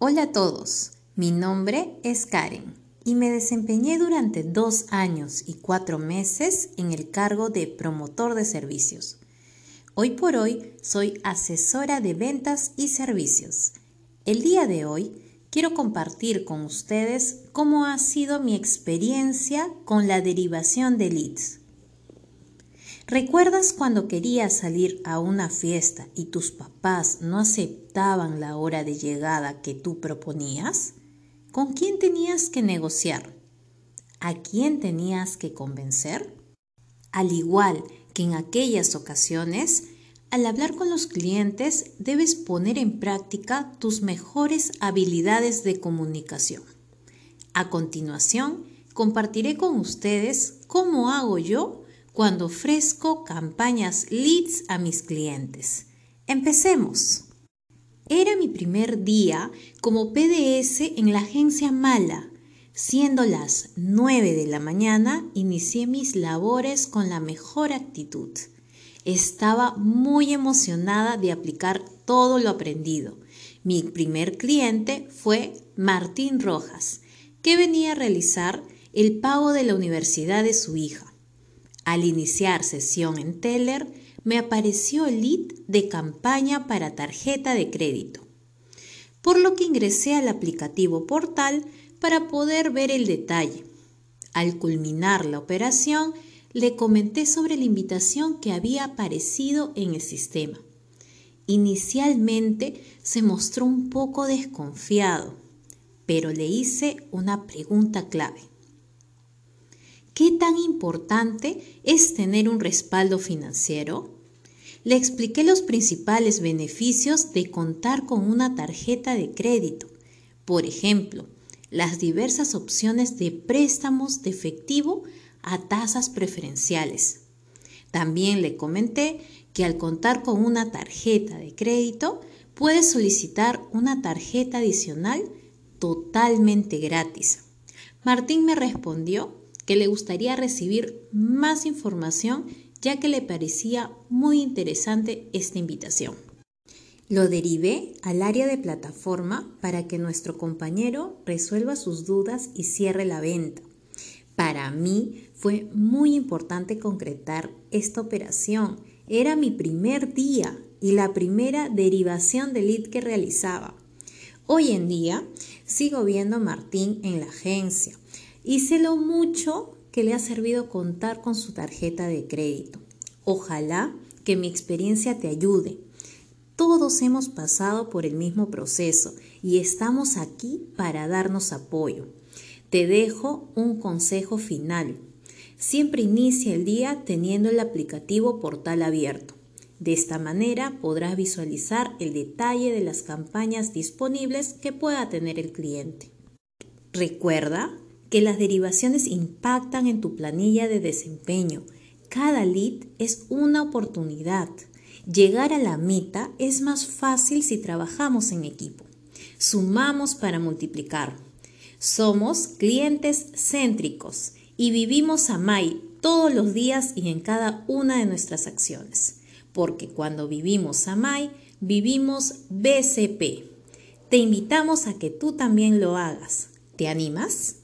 Hola a todos, mi nombre es Karen y me desempeñé durante dos años y cuatro meses en el cargo de promotor de servicios. Hoy por hoy soy asesora de ventas y servicios. El día de hoy quiero compartir con ustedes cómo ha sido mi experiencia con la derivación de leads. ¿Recuerdas cuando querías salir a una fiesta y tus papás no aceptaban la hora de llegada que tú proponías? ¿Con quién tenías que negociar? ¿A quién tenías que convencer? Al igual que en aquellas ocasiones, al hablar con los clientes debes poner en práctica tus mejores habilidades de comunicación. A continuación, compartiré con ustedes cómo hago yo cuando ofrezco campañas leads a mis clientes. Empecemos. Era mi primer día como PDS en la agencia Mala. Siendo las 9 de la mañana, inicié mis labores con la mejor actitud. Estaba muy emocionada de aplicar todo lo aprendido. Mi primer cliente fue Martín Rojas, que venía a realizar el pago de la universidad de su hija. Al iniciar sesión en Teller, me apareció el lead de campaña para tarjeta de crédito, por lo que ingresé al aplicativo portal para poder ver el detalle. Al culminar la operación, le comenté sobre la invitación que había aparecido en el sistema. Inicialmente se mostró un poco desconfiado, pero le hice una pregunta clave. ¿Qué tan importante es tener un respaldo financiero? Le expliqué los principales beneficios de contar con una tarjeta de crédito. Por ejemplo, las diversas opciones de préstamos de efectivo a tasas preferenciales. También le comenté que al contar con una tarjeta de crédito, puede solicitar una tarjeta adicional totalmente gratis. Martín me respondió que le gustaría recibir más información ya que le parecía muy interesante esta invitación. Lo derivé al área de plataforma para que nuestro compañero resuelva sus dudas y cierre la venta. Para mí fue muy importante concretar esta operación. Era mi primer día y la primera derivación de lead que realizaba. Hoy en día sigo viendo a Martín en la agencia y sé lo mucho que le ha servido contar con su tarjeta de crédito. Ojalá que mi experiencia te ayude. Todos hemos pasado por el mismo proceso y estamos aquí para darnos apoyo. Te dejo un consejo final. Siempre inicia el día teniendo el aplicativo portal abierto. De esta manera podrás visualizar el detalle de las campañas disponibles que pueda tener el cliente. Recuerda que las derivaciones impactan en tu planilla de desempeño. Cada lead es una oportunidad. Llegar a la meta es más fácil si trabajamos en equipo. Sumamos para multiplicar. Somos clientes céntricos y vivimos a MAI todos los días y en cada una de nuestras acciones. Porque cuando vivimos a MAI, vivimos BCP. Te invitamos a que tú también lo hagas. ¿Te animas?